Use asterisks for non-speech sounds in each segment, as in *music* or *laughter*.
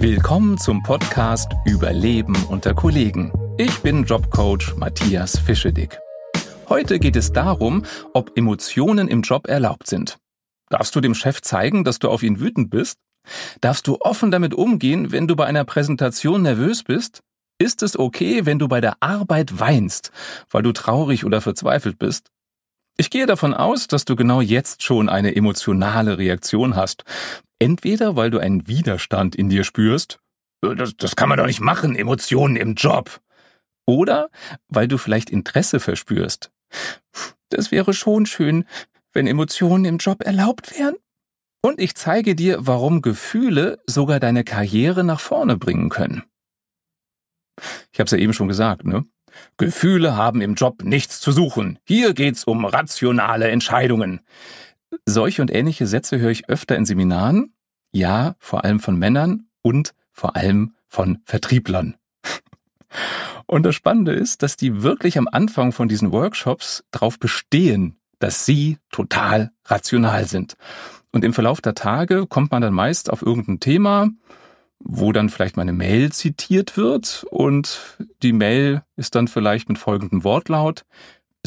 Willkommen zum Podcast Überleben unter Kollegen. Ich bin Jobcoach Matthias Fischedick. Heute geht es darum, ob Emotionen im Job erlaubt sind. Darfst du dem Chef zeigen, dass du auf ihn wütend bist? Darfst du offen damit umgehen, wenn du bei einer Präsentation nervös bist? Ist es okay, wenn du bei der Arbeit weinst, weil du traurig oder verzweifelt bist? Ich gehe davon aus, dass du genau jetzt schon eine emotionale Reaktion hast. Entweder weil du einen Widerstand in dir spürst, äh, das, das kann man doch nicht machen, Emotionen im Job. Oder weil du vielleicht Interesse verspürst. Das wäre schon schön, wenn Emotionen im Job erlaubt wären. Und ich zeige dir, warum Gefühle sogar deine Karriere nach vorne bringen können. Ich habe es ja eben schon gesagt, ne? Gefühle haben im Job nichts zu suchen. Hier geht's um rationale Entscheidungen. Solche und ähnliche Sätze höre ich öfter in Seminaren. Ja, vor allem von Männern und vor allem von Vertrieblern. *laughs* Und das Spannende ist, dass die wirklich am Anfang von diesen Workshops darauf bestehen, dass sie total rational sind. Und im Verlauf der Tage kommt man dann meist auf irgendein Thema, wo dann vielleicht meine Mail zitiert wird und die Mail ist dann vielleicht mit folgendem Wortlaut.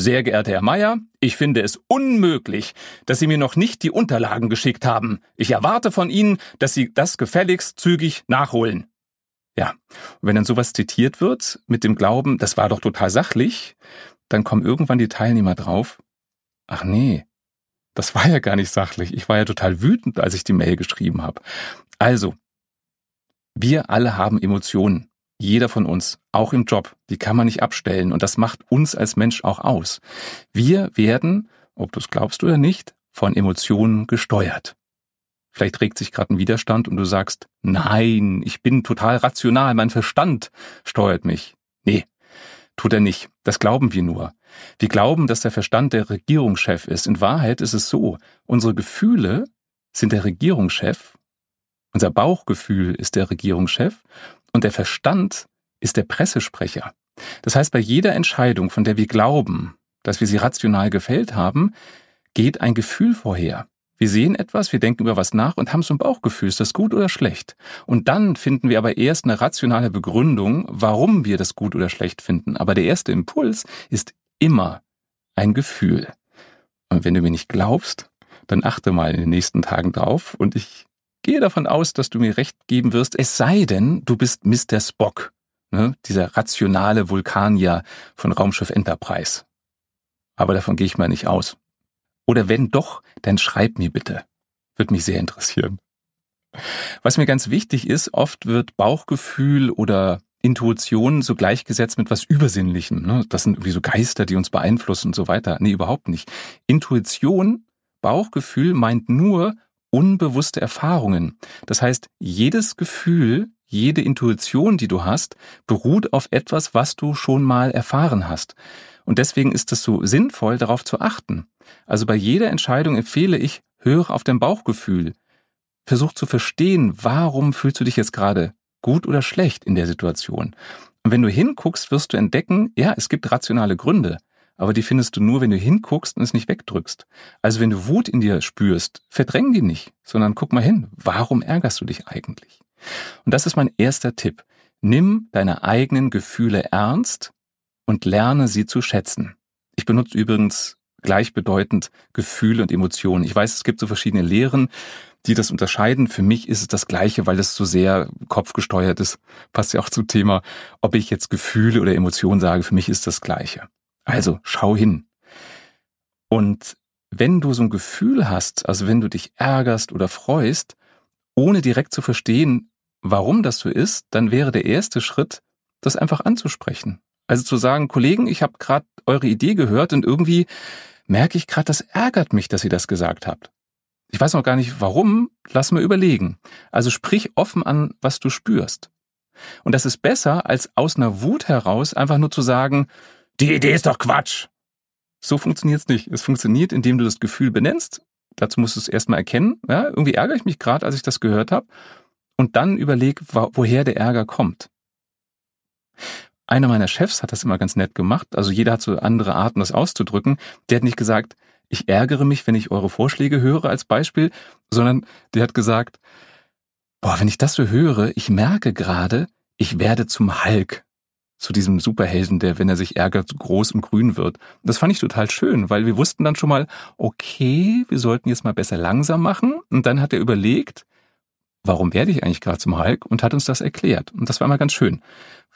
Sehr geehrter Herr Meier, ich finde es unmöglich, dass Sie mir noch nicht die Unterlagen geschickt haben. Ich erwarte von Ihnen, dass Sie das gefälligst zügig nachholen. Ja, und wenn dann sowas zitiert wird mit dem Glauben, das war doch total sachlich, dann kommen irgendwann die Teilnehmer drauf, ach nee, das war ja gar nicht sachlich. Ich war ja total wütend, als ich die Mail geschrieben habe. Also, wir alle haben Emotionen. Jeder von uns, auch im Job, die kann man nicht abstellen und das macht uns als Mensch auch aus. Wir werden, ob du es glaubst oder nicht, von Emotionen gesteuert. Vielleicht regt sich gerade ein Widerstand und du sagst, nein, ich bin total rational, mein Verstand steuert mich. Nee, tut er nicht. Das glauben wir nur. Wir glauben, dass der Verstand der Regierungschef ist. In Wahrheit ist es so, unsere Gefühle sind der Regierungschef unser Bauchgefühl ist der Regierungschef und der Verstand ist der Pressesprecher. Das heißt, bei jeder Entscheidung, von der wir glauben, dass wir sie rational gefällt haben, geht ein Gefühl vorher. Wir sehen etwas, wir denken über was nach und haben so ein Bauchgefühl, ist das gut oder schlecht? Und dann finden wir aber erst eine rationale Begründung, warum wir das gut oder schlecht finden. Aber der erste Impuls ist immer ein Gefühl. Und wenn du mir nicht glaubst, dann achte mal in den nächsten Tagen drauf und ich gehe davon aus, dass du mir recht geben wirst, es sei denn, du bist Mr. Spock, ne, dieser rationale Vulkanier von Raumschiff Enterprise. Aber davon gehe ich mal nicht aus. Oder wenn doch, dann schreib mir bitte. Würde mich sehr interessieren. Was mir ganz wichtig ist, oft wird Bauchgefühl oder Intuition so gleichgesetzt mit was Übersinnlichem. Ne? Das sind wie so Geister, die uns beeinflussen und so weiter. Nee, überhaupt nicht. Intuition, Bauchgefühl meint nur unbewusste Erfahrungen. Das heißt, jedes Gefühl, jede Intuition, die du hast, beruht auf etwas, was du schon mal erfahren hast. Und deswegen ist es so sinnvoll, darauf zu achten. Also bei jeder Entscheidung empfehle ich, höre auf dein Bauchgefühl. Versuch zu verstehen, warum fühlst du dich jetzt gerade gut oder schlecht in der Situation. Und wenn du hinguckst, wirst du entdecken, ja, es gibt rationale Gründe aber die findest du nur, wenn du hinguckst und es nicht wegdrückst. Also wenn du Wut in dir spürst, verdräng die nicht, sondern guck mal hin, warum ärgerst du dich eigentlich? Und das ist mein erster Tipp. Nimm deine eigenen Gefühle ernst und lerne sie zu schätzen. Ich benutze übrigens gleichbedeutend Gefühle und Emotionen. Ich weiß, es gibt so verschiedene Lehren, die das unterscheiden. Für mich ist es das Gleiche, weil es so sehr kopfgesteuert ist. Passt ja auch zum Thema, ob ich jetzt Gefühle oder Emotionen sage. Für mich ist das Gleiche. Also schau hin. Und wenn du so ein Gefühl hast, also wenn du dich ärgerst oder freust, ohne direkt zu verstehen, warum das so ist, dann wäre der erste Schritt, das einfach anzusprechen. Also zu sagen, Kollegen, ich habe gerade eure Idee gehört und irgendwie merke ich gerade, das ärgert mich, dass ihr das gesagt habt. Ich weiß noch gar nicht warum, lass mal überlegen. Also sprich offen an, was du spürst. Und das ist besser, als aus einer Wut heraus einfach nur zu sagen, die Idee ist doch Quatsch. So funktioniert es nicht. Es funktioniert, indem du das Gefühl benennst. Dazu musst du es erstmal erkennen. Ja, irgendwie ärgere ich mich gerade, als ich das gehört habe. Und dann überleg, woher der Ärger kommt. Einer meiner Chefs hat das immer ganz nett gemacht. Also jeder hat so andere Arten, das auszudrücken. Der hat nicht gesagt, ich ärgere mich, wenn ich eure Vorschläge höre als Beispiel, sondern der hat gesagt, boah, wenn ich das so höre, ich merke gerade, ich werde zum Hulk. Zu diesem Superhelden, der, wenn er sich ärgert, groß und grün wird. Das fand ich total schön, weil wir wussten dann schon mal, okay, wir sollten jetzt mal besser langsam machen. Und dann hat er überlegt, warum werde ich eigentlich gerade zum Hulk und hat uns das erklärt. Und das war mal ganz schön,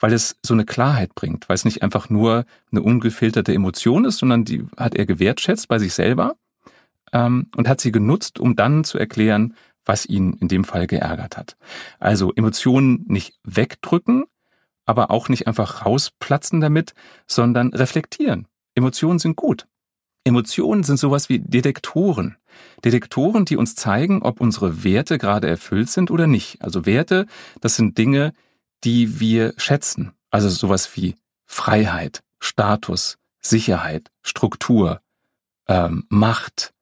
weil es so eine Klarheit bringt, weil es nicht einfach nur eine ungefilterte Emotion ist, sondern die hat er gewertschätzt bei sich selber ähm, und hat sie genutzt, um dann zu erklären, was ihn in dem Fall geärgert hat. Also Emotionen nicht wegdrücken, aber auch nicht einfach rausplatzen damit, sondern reflektieren. Emotionen sind gut. Emotionen sind sowas wie Detektoren. Detektoren, die uns zeigen, ob unsere Werte gerade erfüllt sind oder nicht. Also Werte, das sind Dinge, die wir schätzen. Also sowas wie Freiheit, Status, Sicherheit, Struktur, ähm, Macht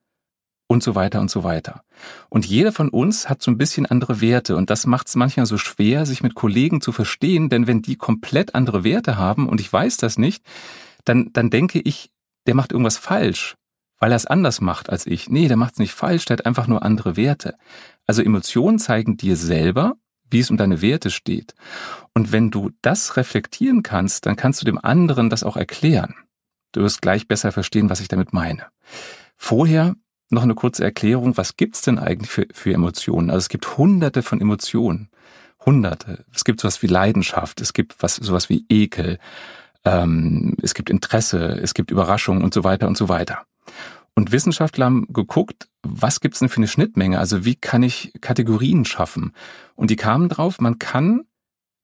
und so weiter und so weiter. Und jeder von uns hat so ein bisschen andere Werte und das macht es manchmal so schwer, sich mit Kollegen zu verstehen, denn wenn die komplett andere Werte haben und ich weiß das nicht, dann, dann denke ich, der macht irgendwas falsch, weil er es anders macht als ich. Nee, der macht es nicht falsch, der hat einfach nur andere Werte. Also Emotionen zeigen dir selber, wie es um deine Werte steht. Und wenn du das reflektieren kannst, dann kannst du dem anderen das auch erklären. Du wirst gleich besser verstehen, was ich damit meine. Vorher noch eine kurze Erklärung, was gibt's denn eigentlich für, für Emotionen? Also es gibt hunderte von Emotionen. Hunderte. Es gibt sowas wie Leidenschaft, es gibt was, sowas wie Ekel, ähm, es gibt Interesse, es gibt Überraschung und so weiter und so weiter. Und Wissenschaftler haben geguckt, was gibt's denn für eine Schnittmenge? Also wie kann ich Kategorien schaffen? Und die kamen drauf, man kann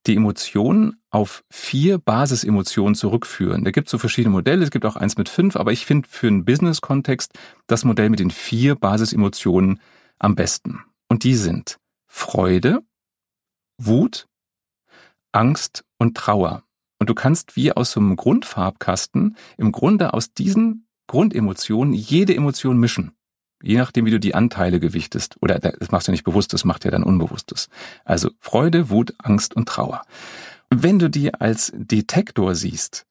die Emotionen auf vier Basisemotionen zurückführen. Da gibt es so verschiedene Modelle, es gibt auch eins mit fünf, aber ich finde für einen Business-Kontext das Modell mit den vier Basisemotionen am besten. Und die sind Freude, Wut, Angst und Trauer. Und du kannst wie aus so einem Grundfarbkasten im Grunde aus diesen Grundemotionen jede Emotion mischen. Je nachdem, wie du die Anteile gewichtest. Oder das machst du nicht bewusst, das macht ja dann Unbewusstes. Also Freude, Wut, Angst und Trauer. wenn du die als Detektor siehst,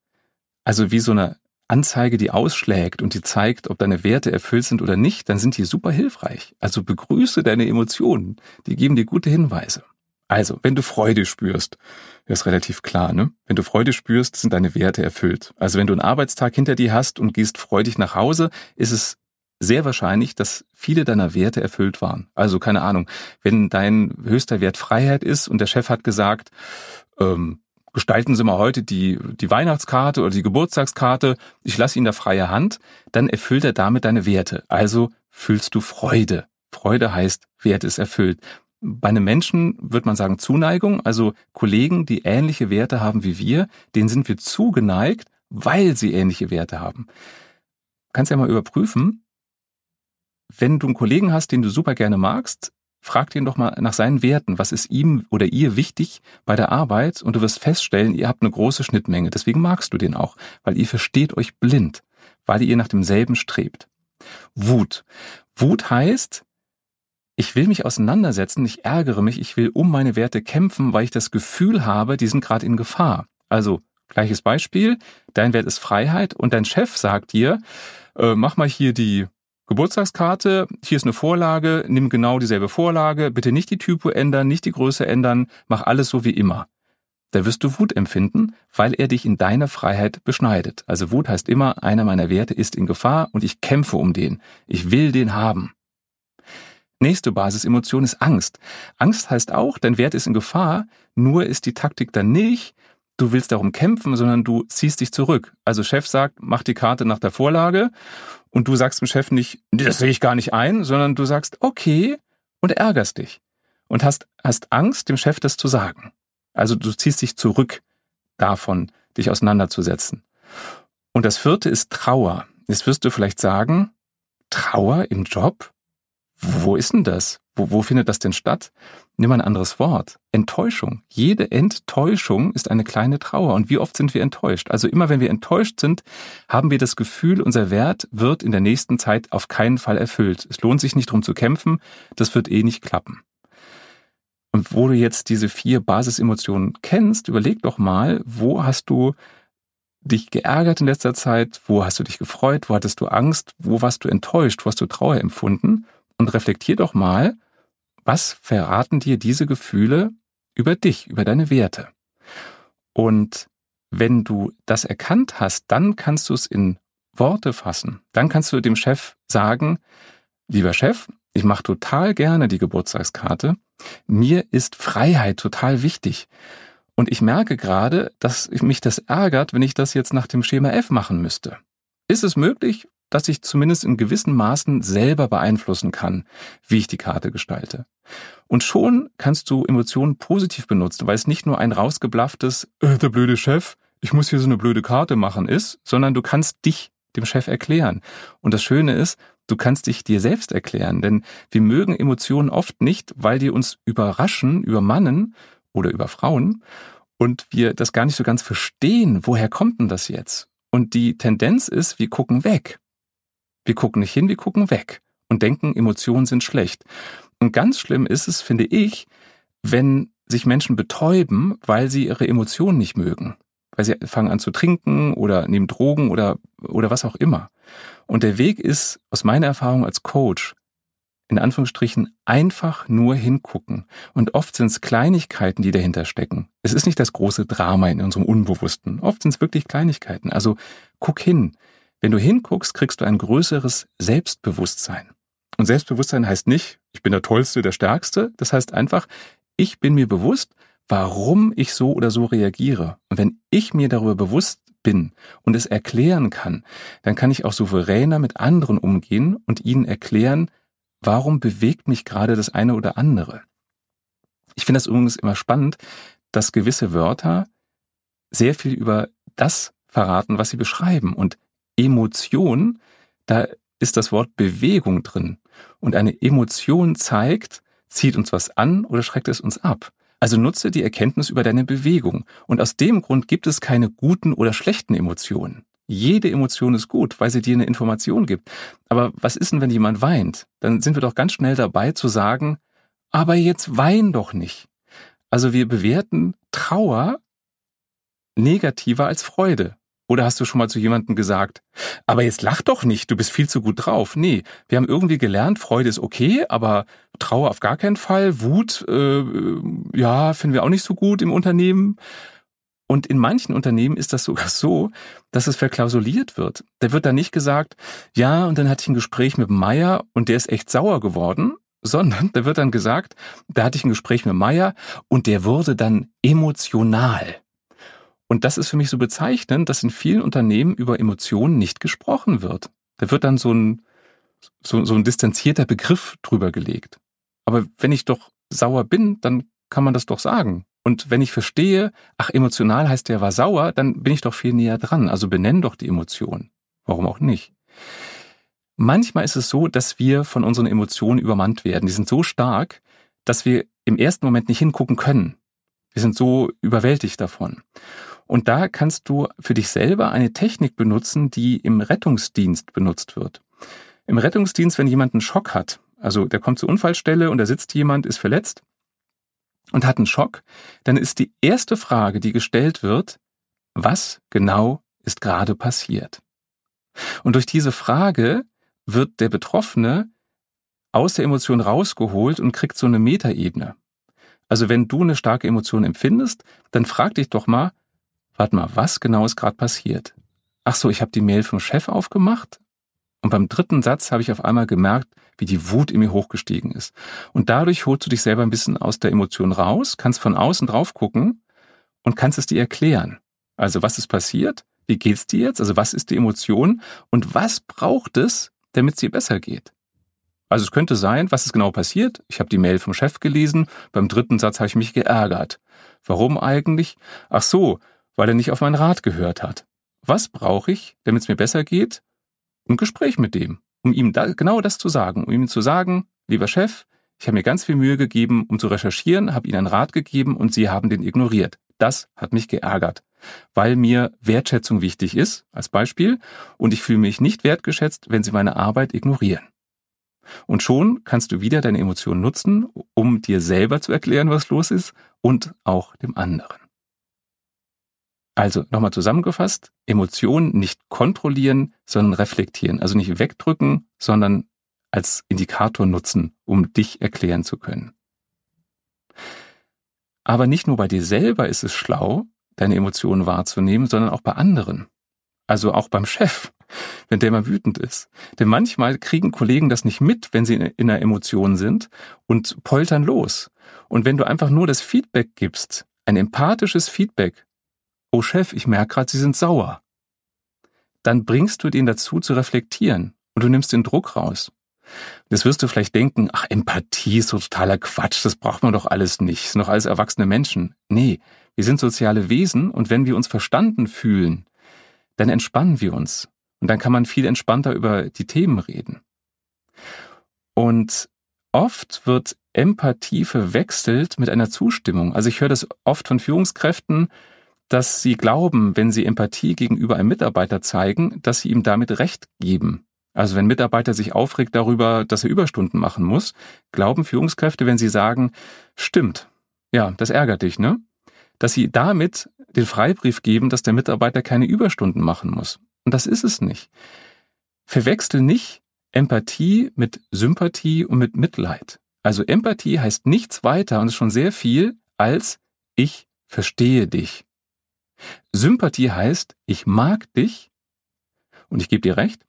also wie so eine Anzeige, die ausschlägt und die zeigt, ob deine Werte erfüllt sind oder nicht, dann sind die super hilfreich. Also begrüße deine Emotionen. Die geben dir gute Hinweise. Also, wenn du Freude spürst, ist relativ klar, ne? Wenn du Freude spürst, sind deine Werte erfüllt. Also, wenn du einen Arbeitstag hinter dir hast und gehst freudig nach Hause, ist es sehr wahrscheinlich, dass viele deiner Werte erfüllt waren. Also, keine Ahnung, wenn dein höchster Wert Freiheit ist und der Chef hat gesagt, ähm, gestalten Sie mal heute die, die Weihnachtskarte oder die Geburtstagskarte, ich lasse Ihnen da freie Hand, dann erfüllt er damit deine Werte. Also fühlst du Freude. Freude heißt, Wert ist erfüllt. Bei einem Menschen wird man sagen Zuneigung, also Kollegen, die ähnliche Werte haben wie wir, denen sind wir zugeneigt, weil sie ähnliche Werte haben. Kannst ja mal überprüfen, wenn du einen Kollegen hast, den du super gerne magst, frag ihn doch mal nach seinen Werten. Was ist ihm oder ihr wichtig bei der Arbeit? Und du wirst feststellen, ihr habt eine große Schnittmenge. Deswegen magst du den auch, weil ihr versteht euch blind, weil ihr nach demselben strebt. Wut. Wut heißt, ich will mich auseinandersetzen, ich ärgere mich, ich will um meine Werte kämpfen, weil ich das Gefühl habe, die sind gerade in Gefahr. Also gleiches Beispiel, dein Wert ist Freiheit und dein Chef sagt dir, äh, mach mal hier die Geburtstagskarte, hier ist eine Vorlage, nimm genau dieselbe Vorlage, bitte nicht die Typo ändern, nicht die Größe ändern, mach alles so wie immer. Da wirst du Wut empfinden, weil er dich in deiner Freiheit beschneidet. Also Wut heißt immer, einer meiner Werte ist in Gefahr und ich kämpfe um den. Ich will den haben. Nächste Basisemotion ist Angst. Angst heißt auch, dein Wert ist in Gefahr, nur ist die Taktik dann nicht, du willst darum kämpfen, sondern du ziehst dich zurück. Also Chef sagt, mach die Karte nach der Vorlage und du sagst dem Chef nicht, das sehe ich gar nicht ein, sondern du sagst, okay und ärgerst dich und hast, hast Angst, dem Chef das zu sagen. Also du ziehst dich zurück davon, dich auseinanderzusetzen. Und das vierte ist Trauer. Jetzt wirst du vielleicht sagen, Trauer im Job? wo ist denn das? Wo, wo findet das denn statt? Nimm ein anderes Wort. Enttäuschung. Jede Enttäuschung ist eine kleine Trauer. Und wie oft sind wir enttäuscht? Also immer wenn wir enttäuscht sind, haben wir das Gefühl, unser Wert wird in der nächsten Zeit auf keinen Fall erfüllt. Es lohnt sich nicht drum zu kämpfen. Das wird eh nicht klappen. Und wo du jetzt diese vier Basisemotionen kennst, überleg doch mal, wo hast du dich geärgert in letzter Zeit? Wo hast du dich gefreut? Wo hattest du Angst? Wo warst du enttäuscht? Wo hast du Trauer empfunden? und reflektier doch mal, was verraten dir diese Gefühle über dich, über deine Werte? Und wenn du das erkannt hast, dann kannst du es in Worte fassen. Dann kannst du dem Chef sagen, lieber Chef, ich mache total gerne die Geburtstagskarte. Mir ist Freiheit total wichtig. Und ich merke gerade, dass mich das ärgert, wenn ich das jetzt nach dem Schema F machen müsste. Ist es möglich, dass ich zumindest in gewissen Maßen selber beeinflussen kann, wie ich die Karte gestalte? Und schon kannst du Emotionen positiv benutzen, weil es nicht nur ein rausgeblafftes, äh, der blöde Chef, ich muss hier so eine blöde Karte machen ist, sondern du kannst dich dem Chef erklären. Und das Schöne ist, du kannst dich dir selbst erklären, denn wir mögen Emotionen oft nicht, weil die uns überraschen, übermannen oder über Frauen und wir das gar nicht so ganz verstehen, woher kommt denn das jetzt? Und die Tendenz ist, wir gucken weg. Wir gucken nicht hin, wir gucken weg und denken, Emotionen sind schlecht. Und ganz schlimm ist es, finde ich, wenn sich Menschen betäuben, weil sie ihre Emotionen nicht mögen weil sie fangen an zu trinken oder nehmen Drogen oder, oder was auch immer. Und der Weg ist, aus meiner Erfahrung als Coach, in Anführungsstrichen einfach nur hingucken. Und oft sind es Kleinigkeiten, die dahinter stecken. Es ist nicht das große Drama in unserem Unbewussten. Oft sind es wirklich Kleinigkeiten. Also guck hin. Wenn du hinguckst, kriegst du ein größeres Selbstbewusstsein. Und Selbstbewusstsein heißt nicht, ich bin der Tollste, der Stärkste. Das heißt einfach, ich bin mir bewusst, warum ich so oder so reagiere. Und wenn ich mir darüber bewusst bin und es erklären kann, dann kann ich auch souveräner mit anderen umgehen und ihnen erklären, warum bewegt mich gerade das eine oder andere. Ich finde das übrigens immer spannend, dass gewisse Wörter sehr viel über das verraten, was sie beschreiben. Und Emotion, da ist das Wort Bewegung drin. Und eine Emotion zeigt, zieht uns was an oder schreckt es uns ab. Also nutze die Erkenntnis über deine Bewegung. Und aus dem Grund gibt es keine guten oder schlechten Emotionen. Jede Emotion ist gut, weil sie dir eine Information gibt. Aber was ist denn, wenn jemand weint? Dann sind wir doch ganz schnell dabei zu sagen, aber jetzt wein doch nicht. Also wir bewerten Trauer negativer als Freude. Oder hast du schon mal zu jemandem gesagt, aber jetzt lach doch nicht, du bist viel zu gut drauf. Nee, wir haben irgendwie gelernt, Freude ist okay, aber Trauer auf gar keinen Fall. Wut, äh, ja, finden wir auch nicht so gut im Unternehmen. Und in manchen Unternehmen ist das sogar so, dass es verklausuliert wird. Da wird dann nicht gesagt, ja, und dann hatte ich ein Gespräch mit Meier und der ist echt sauer geworden, sondern da wird dann gesagt, da hatte ich ein Gespräch mit Meier und der wurde dann emotional. Und das ist für mich so bezeichnend, dass in vielen Unternehmen über Emotionen nicht gesprochen wird. Da wird dann so ein, so, so ein distanzierter Begriff drüber gelegt. Aber wenn ich doch sauer bin, dann kann man das doch sagen. Und wenn ich verstehe, ach, emotional heißt der war sauer, dann bin ich doch viel näher dran. Also benenn doch die Emotion. Warum auch nicht? Manchmal ist es so, dass wir von unseren Emotionen übermannt werden. Die sind so stark, dass wir im ersten Moment nicht hingucken können. Wir sind so überwältigt davon. Und da kannst du für dich selber eine Technik benutzen, die im Rettungsdienst benutzt wird. Im Rettungsdienst, wenn jemand einen Schock hat, also der kommt zur Unfallstelle und da sitzt jemand, ist verletzt und hat einen Schock, dann ist die erste Frage, die gestellt wird, was genau ist gerade passiert? Und durch diese Frage wird der Betroffene aus der Emotion rausgeholt und kriegt so eine Metaebene. Also wenn du eine starke Emotion empfindest, dann frag dich doch mal, warte mal, was genau ist gerade passiert? Ach so, ich habe die Mail vom Chef aufgemacht und beim dritten Satz habe ich auf einmal gemerkt, wie die Wut in mir hochgestiegen ist. Und dadurch holst du dich selber ein bisschen aus der Emotion raus, kannst von außen drauf gucken und kannst es dir erklären. Also was ist passiert? Wie geht's dir jetzt? Also was ist die Emotion? Und was braucht es, damit es dir besser geht? Also es könnte sein, was ist genau passiert? Ich habe die Mail vom Chef gelesen, beim dritten Satz habe ich mich geärgert. Warum eigentlich? Ach so, weil er nicht auf meinen Rat gehört hat. Was brauche ich, damit es mir besser geht? Ein Gespräch mit dem, um ihm da, genau das zu sagen, um ihm zu sagen, lieber Chef, ich habe mir ganz viel Mühe gegeben, um zu recherchieren, habe Ihnen einen Rat gegeben und Sie haben den ignoriert. Das hat mich geärgert, weil mir Wertschätzung wichtig ist, als Beispiel, und ich fühle mich nicht wertgeschätzt, wenn Sie meine Arbeit ignorieren. Und schon kannst du wieder deine Emotionen nutzen, um dir selber zu erklären, was los ist und auch dem anderen. Also nochmal zusammengefasst, Emotionen nicht kontrollieren, sondern reflektieren. Also nicht wegdrücken, sondern als Indikator nutzen, um dich erklären zu können. Aber nicht nur bei dir selber ist es schlau, deine Emotionen wahrzunehmen, sondern auch bei anderen. Also auch beim Chef, *laughs* wenn der mal wütend ist. Denn manchmal kriegen Kollegen das nicht mit, wenn sie in einer Emotion sind und poltern los. Und wenn du einfach nur das Feedback gibst, ein empathisches Feedback, oh Chef, ich merke gerade, Sie sind sauer, dann bringst du den dazu zu reflektieren und du nimmst den Druck raus. Jetzt wirst du vielleicht denken, ach, Empathie ist so totaler Quatsch, das braucht man doch alles nicht, das sind doch alles erwachsene Menschen. Nee, wir sind soziale Wesen und wenn wir uns verstanden fühlen, dann entspannen wir uns und dann kann man viel entspannter über die Themen reden. Und oft wird Empathie verwechselt mit einer Zustimmung. Also ich höre das oft von Führungskräften, dass sie glauben, wenn sie Empathie gegenüber einem Mitarbeiter zeigen, dass sie ihm damit Recht geben. Also wenn ein Mitarbeiter sich aufregt darüber, dass er Überstunden machen muss, glauben Führungskräfte, wenn sie sagen, stimmt, ja, das ärgert dich, ne? Dass sie damit den Freibrief geben, dass der Mitarbeiter keine Überstunden machen muss. Und das ist es nicht. Verwechsel nicht Empathie mit Sympathie und mit Mitleid. Also Empathie heißt nichts weiter und ist schon sehr viel als ich verstehe dich. Sympathie heißt, ich mag dich und ich gebe dir recht.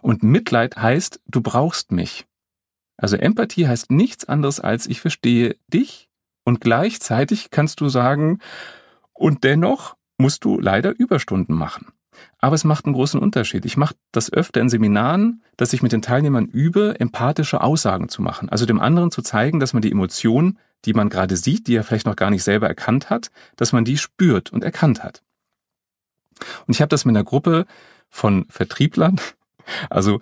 Und Mitleid heißt, du brauchst mich. Also Empathie heißt nichts anderes als ich verstehe dich und gleichzeitig kannst du sagen, und dennoch musst du leider Überstunden machen. Aber es macht einen großen Unterschied. Ich mache das öfter in Seminaren, dass ich mit den Teilnehmern übe, empathische Aussagen zu machen. Also dem anderen zu zeigen, dass man die Emotionen, die man gerade sieht, die er vielleicht noch gar nicht selber erkannt hat, dass man die spürt und erkannt hat. Und ich habe das mit einer Gruppe von Vertrieblern, *laughs* also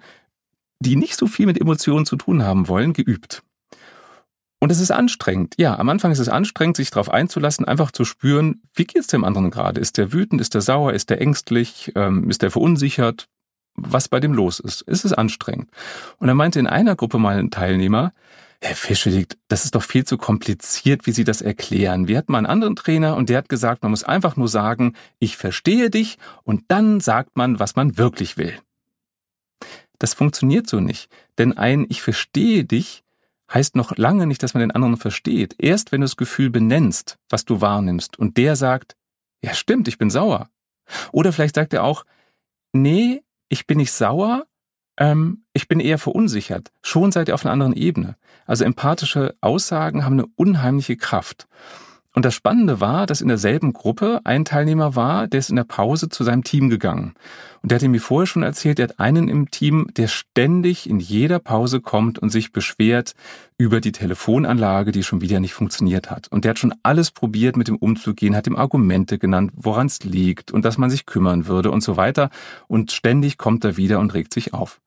die nicht so viel mit Emotionen zu tun haben wollen, geübt. Und es ist anstrengend. Ja, am Anfang ist es anstrengend, sich darauf einzulassen, einfach zu spüren, wie geht's dem anderen gerade? Ist der wütend? Ist der sauer? Ist der ängstlich? Ähm, ist der verunsichert? Was bei dem los ist? Es ist anstrengend. Und er meinte in einer Gruppe mal ein Teilnehmer, Herr Fische, das ist doch viel zu kompliziert, wie Sie das erklären. Wir hatten mal einen anderen Trainer und der hat gesagt, man muss einfach nur sagen, ich verstehe dich und dann sagt man, was man wirklich will. Das funktioniert so nicht, denn ein Ich verstehe dich heißt noch lange nicht, dass man den anderen versteht. Erst wenn du das Gefühl benennst, was du wahrnimmst, und der sagt, ja stimmt, ich bin sauer. Oder vielleicht sagt er auch, nee, ich bin nicht sauer, ähm, ich bin eher verunsichert. Schon seid ihr auf einer anderen Ebene. Also empathische Aussagen haben eine unheimliche Kraft. Und das Spannende war, dass in derselben Gruppe ein Teilnehmer war, der ist in der Pause zu seinem Team gegangen. Und der hat mir vorher schon erzählt, der hat einen im Team, der ständig in jeder Pause kommt und sich beschwert über die Telefonanlage, die schon wieder nicht funktioniert hat. Und der hat schon alles probiert, mit dem umzugehen, hat ihm Argumente genannt, woran es liegt und dass man sich kümmern würde und so weiter. Und ständig kommt er wieder und regt sich auf.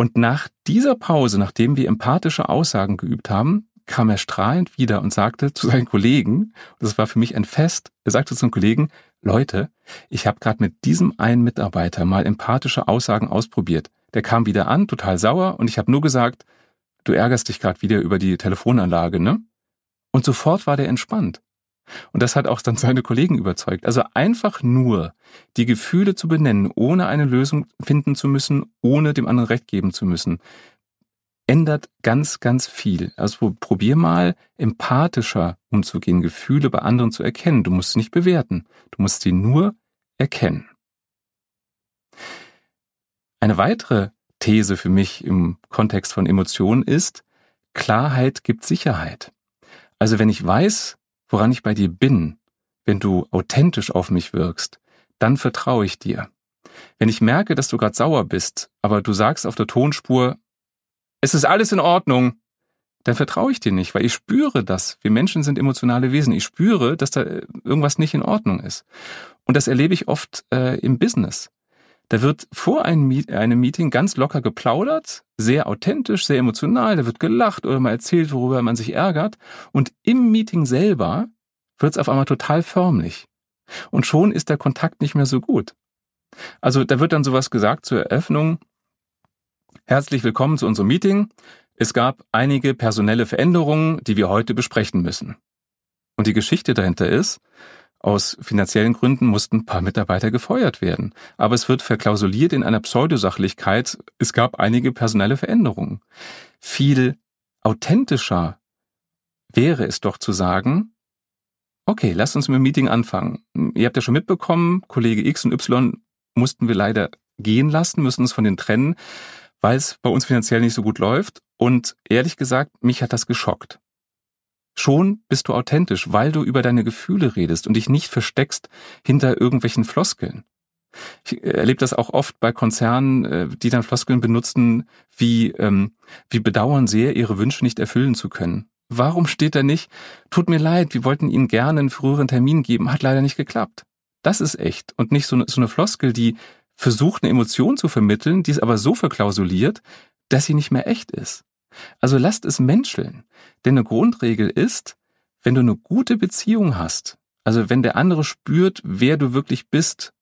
Und nach dieser Pause, nachdem wir empathische Aussagen geübt haben, kam er strahlend wieder und sagte zu seinen Kollegen, das war für mich ein Fest, er sagte zu den Kollegen, Leute, ich habe gerade mit diesem einen Mitarbeiter mal empathische Aussagen ausprobiert. Der kam wieder an, total sauer, und ich habe nur gesagt, du ärgerst dich gerade wieder über die Telefonanlage, ne? Und sofort war der entspannt. Und das hat auch dann seine Kollegen überzeugt. Also einfach nur die Gefühle zu benennen, ohne eine Lösung finden zu müssen, ohne dem anderen Recht geben zu müssen ändert ganz, ganz viel. Also probier mal empathischer umzugehen, Gefühle bei anderen zu erkennen. Du musst sie nicht bewerten, du musst sie nur erkennen. Eine weitere These für mich im Kontext von Emotionen ist, Klarheit gibt Sicherheit. Also wenn ich weiß, woran ich bei dir bin, wenn du authentisch auf mich wirkst, dann vertraue ich dir. Wenn ich merke, dass du gerade sauer bist, aber du sagst auf der Tonspur, es ist alles in Ordnung, dann vertraue ich dir nicht, weil ich spüre das. Wir Menschen sind emotionale Wesen. Ich spüre, dass da irgendwas nicht in Ordnung ist. Und das erlebe ich oft äh, im Business. Da wird vor einem Meeting ganz locker geplaudert, sehr authentisch, sehr emotional, da wird gelacht oder mal erzählt, worüber man sich ärgert. Und im Meeting selber wird es auf einmal total förmlich. Und schon ist der Kontakt nicht mehr so gut. Also da wird dann sowas gesagt zur Eröffnung, Herzlich willkommen zu unserem Meeting. Es gab einige personelle Veränderungen, die wir heute besprechen müssen. Und die Geschichte dahinter ist, aus finanziellen Gründen mussten ein paar Mitarbeiter gefeuert werden. Aber es wird verklausuliert in einer Pseudosachlichkeit, es gab einige personelle Veränderungen. Viel authentischer wäre es doch zu sagen, okay, lasst uns mit dem Meeting anfangen. Ihr habt ja schon mitbekommen, Kollege X und Y mussten wir leider gehen lassen, müssen uns von denen trennen, weil es bei uns finanziell nicht so gut läuft. Und ehrlich gesagt, mich hat das geschockt. Schon bist du authentisch, weil du über deine Gefühle redest und dich nicht versteckst hinter irgendwelchen Floskeln. Ich erlebe das auch oft bei Konzernen, äh, die dann Floskeln benutzen, wie ähm, wie bedauern sehr, ihre Wünsche nicht erfüllen zu können. Warum steht da nicht, tut mir leid, wir wollten Ihnen gerne einen früheren Termin geben, hat leider nicht geklappt. Das ist echt und nicht so eine, so eine Floskel, die versucht, eine Emotion zu vermitteln, die es aber so verklausuliert, dass sie nicht mehr echt ist. Also lasst es menscheln. Denn eine Grundregel ist, wenn du eine gute Beziehung hast, also wenn der andere spürt, wer du wirklich bist,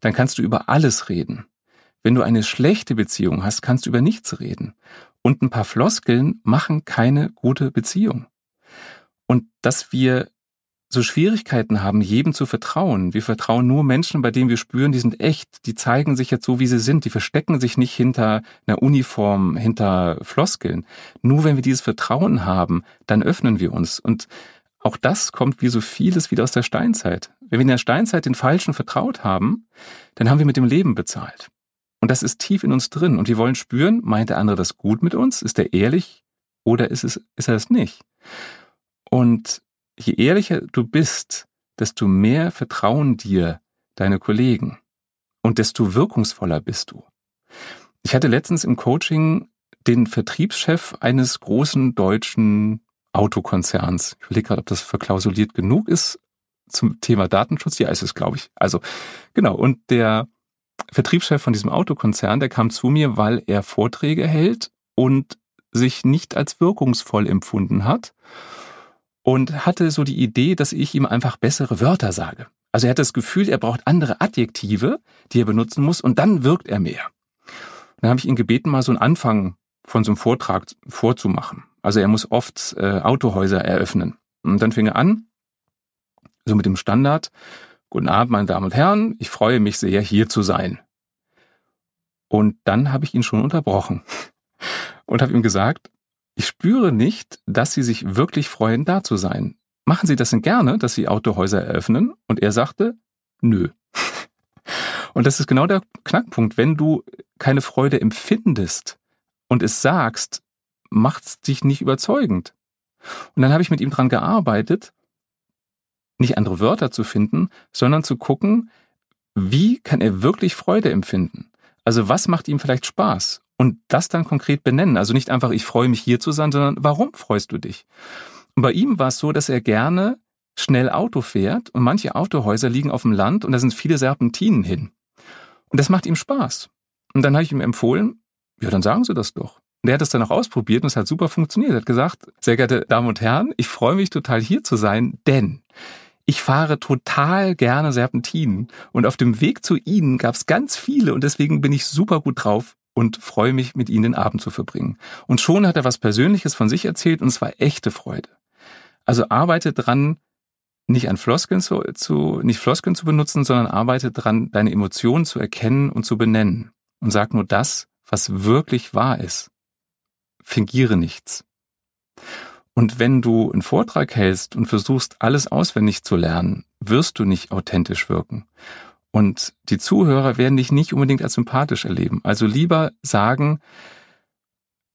dann kannst du über alles reden. Wenn du eine schlechte Beziehung hast, kannst du über nichts reden. Und ein paar Floskeln machen keine gute Beziehung. Und dass wir so Schwierigkeiten haben, jedem zu vertrauen. Wir vertrauen nur Menschen, bei denen wir spüren, die sind echt, die zeigen sich jetzt so, wie sie sind, die verstecken sich nicht hinter einer Uniform, hinter Floskeln. Nur wenn wir dieses Vertrauen haben, dann öffnen wir uns. Und auch das kommt wie so vieles wieder aus der Steinzeit. Wenn wir in der Steinzeit den Falschen vertraut haben, dann haben wir mit dem Leben bezahlt. Und das ist tief in uns drin. Und wir wollen spüren, meint der andere das gut mit uns? Ist er ehrlich oder ist, es, ist er es nicht? Und je ehrlicher du bist, desto mehr vertrauen dir deine Kollegen und desto wirkungsvoller bist du. Ich hatte letztens im Coaching den Vertriebschef eines großen deutschen Autokonzerns. Ich überlege gerade, ob das verklausuliert genug ist zum Thema Datenschutz. Ja, ist es, glaube ich. Also, genau. Und der Vertriebschef von diesem Autokonzern, der kam zu mir, weil er Vorträge hält und sich nicht als wirkungsvoll empfunden hat und hatte so die Idee, dass ich ihm einfach bessere Wörter sage. Also er hat das Gefühl, er braucht andere Adjektive, die er benutzen muss und dann wirkt er mehr. Dann habe ich ihn gebeten, mal so einen Anfang von so einem Vortrag vorzumachen. Also er muss oft äh, Autohäuser eröffnen. Und dann fing er an, so mit dem Standard, Guten Abend, meine Damen und Herren, ich freue mich sehr, hier zu sein. Und dann habe ich ihn schon unterbrochen *laughs* und habe ihm gesagt, ich spüre nicht, dass Sie sich wirklich freuen, da zu sein. Machen Sie das denn gerne, dass Sie Autohäuser eröffnen? Und er sagte, nö. *laughs* Und das ist genau der Knackpunkt. Wenn du keine Freude empfindest und es sagst, macht es dich nicht überzeugend. Und dann habe ich mit ihm dran gearbeitet, nicht andere Wörter zu finden, sondern zu gucken, wie kann er wirklich Freude empfinden? Also was macht ihm vielleicht Spaß? Und das dann konkret benennen. Also nicht einfach, ich freue mich hier zu sein, sondern warum freust du dich? Und bei ihm war es so, dass er gerne schnell Auto fährt und manche Autohäuser liegen auf dem Land und da sind viele Serpentinen hin. Und das macht ihm Spaß. Und dann habe ich ihm empfohlen, ja, dann sagen Sie das doch. Und er hat es dann auch ausprobiert und es hat super funktioniert. Er hat gesagt, sehr geehrte Damen und Herren, ich freue mich total hier zu sein, denn ich fahre total gerne Serpentinen und auf dem Weg zu Ihnen gab es ganz viele und deswegen bin ich super gut drauf und freue mich, mit Ihnen den Abend zu verbringen. Und schon hat er was Persönliches von sich erzählt und es war echte Freude. Also arbeite dran, nicht an Floskeln zu, zu, nicht Floskeln zu benutzen, sondern arbeite dran, deine Emotionen zu erkennen und zu benennen. Und sag nur das, was wirklich wahr ist. Fingiere nichts. Und wenn du einen Vortrag hältst und versuchst, alles auswendig zu lernen, wirst du nicht authentisch wirken. Und die Zuhörer werden dich nicht unbedingt als sympathisch erleben. Also lieber sagen,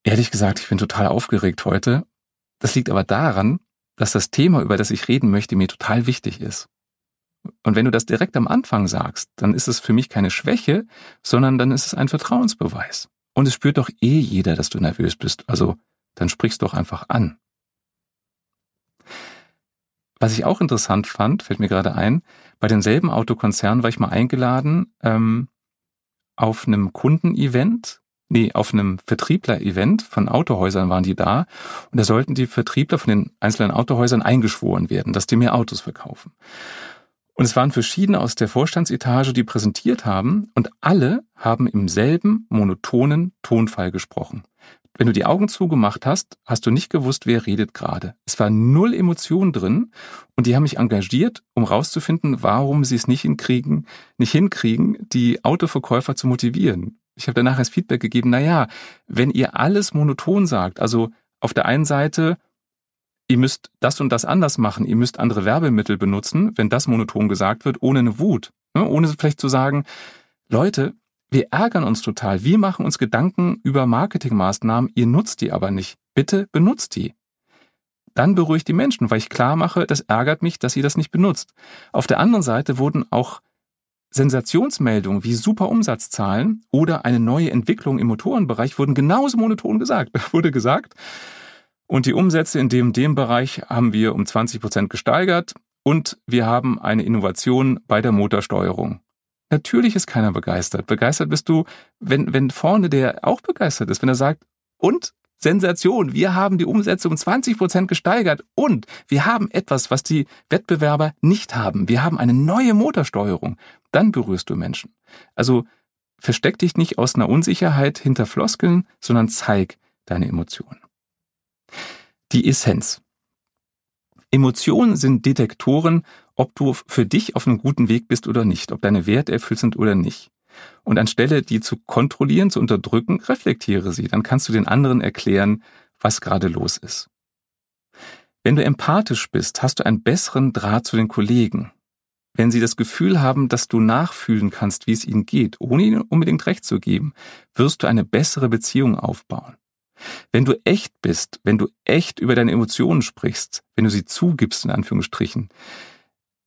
ehrlich gesagt, ich bin total aufgeregt heute. Das liegt aber daran, dass das Thema, über das ich reden möchte, mir total wichtig ist. Und wenn du das direkt am Anfang sagst, dann ist es für mich keine Schwäche, sondern dann ist es ein Vertrauensbeweis. Und es spürt doch eh jeder, dass du nervös bist. Also dann sprichst doch einfach an. Was ich auch interessant fand, fällt mir gerade ein, bei demselben Autokonzern war ich mal eingeladen ähm, auf einem Kundenevent, nee, auf einem Vertriebler-Event von Autohäusern waren die da und da sollten die Vertriebler von den einzelnen Autohäusern eingeschworen werden, dass die mehr Autos verkaufen. Und es waren verschiedene aus der Vorstandsetage, die präsentiert haben und alle haben im selben monotonen Tonfall gesprochen. Wenn du die Augen zugemacht hast, hast du nicht gewusst, wer redet gerade. Es war null Emotion drin und die haben mich engagiert, um rauszufinden, warum sie es nicht hinkriegen, nicht hinkriegen, die Autoverkäufer zu motivieren. Ich habe danach als Feedback gegeben, na ja, wenn ihr alles monoton sagt, also auf der einen Seite ihr müsst das und das anders machen, ihr müsst andere Werbemittel benutzen, wenn das monoton gesagt wird, ohne eine Wut. Ne? Ohne vielleicht zu sagen, Leute, wir ärgern uns total, wir machen uns Gedanken über Marketingmaßnahmen, ihr nutzt die aber nicht. Bitte benutzt die. Dann beruhigt die Menschen, weil ich klar mache, das ärgert mich, dass ihr das nicht benutzt. Auf der anderen Seite wurden auch Sensationsmeldungen wie super Umsatzzahlen oder eine neue Entwicklung im Motorenbereich wurden genauso monoton gesagt. *laughs* Wurde gesagt, und die Umsätze in dem, dem Bereich haben wir um 20 Prozent gesteigert und wir haben eine Innovation bei der Motorsteuerung. Natürlich ist keiner begeistert. Begeistert bist du, wenn, wenn vorne der auch begeistert ist, wenn er sagt, und Sensation, wir haben die Umsätze um 20 Prozent gesteigert und wir haben etwas, was die Wettbewerber nicht haben. Wir haben eine neue Motorsteuerung. Dann berührst du Menschen. Also versteck dich nicht aus einer Unsicherheit hinter Floskeln, sondern zeig deine Emotionen. Die Essenz. Emotionen sind Detektoren, ob du für dich auf einem guten Weg bist oder nicht, ob deine Werte erfüllt sind oder nicht. Und anstelle die zu kontrollieren, zu unterdrücken, reflektiere sie. Dann kannst du den anderen erklären, was gerade los ist. Wenn du empathisch bist, hast du einen besseren Draht zu den Kollegen. Wenn sie das Gefühl haben, dass du nachfühlen kannst, wie es ihnen geht, ohne ihnen unbedingt recht zu geben, wirst du eine bessere Beziehung aufbauen. Wenn du echt bist, wenn du echt über deine Emotionen sprichst, wenn du sie zugibst, in Anführungsstrichen,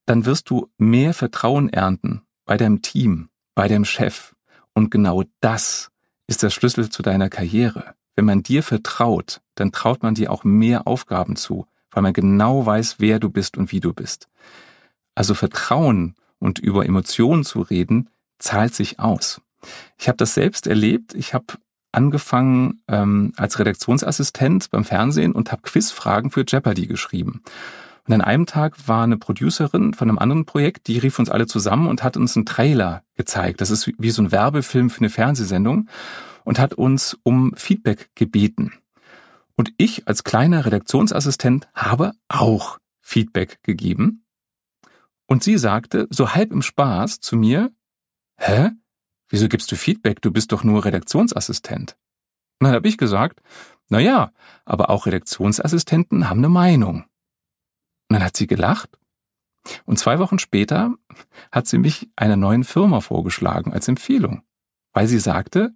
dann wirst du mehr Vertrauen ernten bei deinem Team, bei deinem Chef. Und genau das ist der Schlüssel zu deiner Karriere. Wenn man dir vertraut, dann traut man dir auch mehr Aufgaben zu, weil man genau weiß, wer du bist und wie du bist. Also Vertrauen und über Emotionen zu reden, zahlt sich aus. Ich habe das selbst erlebt. Ich habe angefangen ähm, als Redaktionsassistent beim Fernsehen und habe Quizfragen für Jeopardy geschrieben. Und an einem Tag war eine Producerin von einem anderen Projekt, die rief uns alle zusammen und hat uns einen Trailer gezeigt. Das ist wie so ein Werbefilm für eine Fernsehsendung und hat uns um Feedback gebeten. Und ich als kleiner Redaktionsassistent habe auch Feedback gegeben. Und sie sagte, so halb im Spaß zu mir, hä? Wieso gibst du Feedback? Du bist doch nur Redaktionsassistent. Und dann habe ich gesagt, na ja, aber auch Redaktionsassistenten haben eine Meinung. Und dann hat sie gelacht. Und zwei Wochen später hat sie mich einer neuen Firma vorgeschlagen als Empfehlung, weil sie sagte,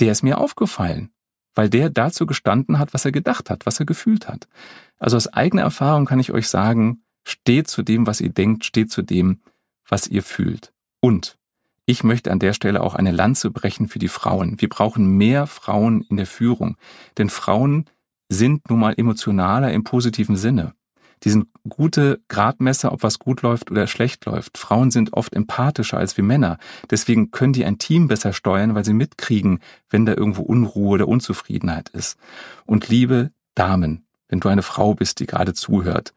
der ist mir aufgefallen, weil der dazu gestanden hat, was er gedacht hat, was er gefühlt hat. Also aus eigener Erfahrung kann ich euch sagen, steht zu dem, was ihr denkt, steht zu dem, was ihr fühlt. Und ich möchte an der Stelle auch eine Lanze brechen für die Frauen. Wir brauchen mehr Frauen in der Führung, denn Frauen sind nun mal emotionaler im positiven Sinne. Die sind gute Gradmesser, ob was gut läuft oder schlecht läuft. Frauen sind oft empathischer als wir Männer. Deswegen können die ein Team besser steuern, weil sie mitkriegen, wenn da irgendwo Unruhe oder Unzufriedenheit ist. Und liebe Damen, wenn du eine Frau bist, die gerade zuhört,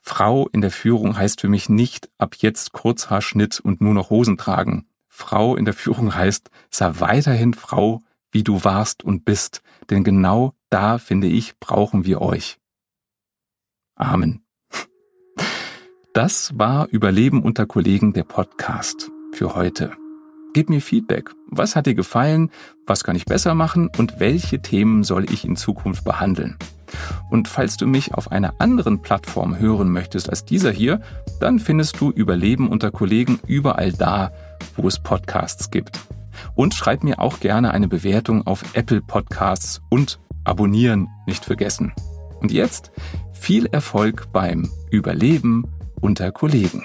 Frau in der Führung heißt für mich nicht ab jetzt Kurzhaarschnitt und nur noch Hosen tragen. Frau in der Führung heißt, sei weiterhin Frau, wie du warst und bist, denn genau da, finde ich, brauchen wir euch. Amen. Das war Überleben unter Kollegen der Podcast für heute. Gib mir Feedback. Was hat dir gefallen? Was kann ich besser machen? Und welche Themen soll ich in Zukunft behandeln? Und falls du mich auf einer anderen Plattform hören möchtest als dieser hier, dann findest du Überleben unter Kollegen überall da, wo es Podcasts gibt. Und schreib mir auch gerne eine Bewertung auf Apple Podcasts und abonnieren nicht vergessen. Und jetzt viel Erfolg beim Überleben unter Kollegen.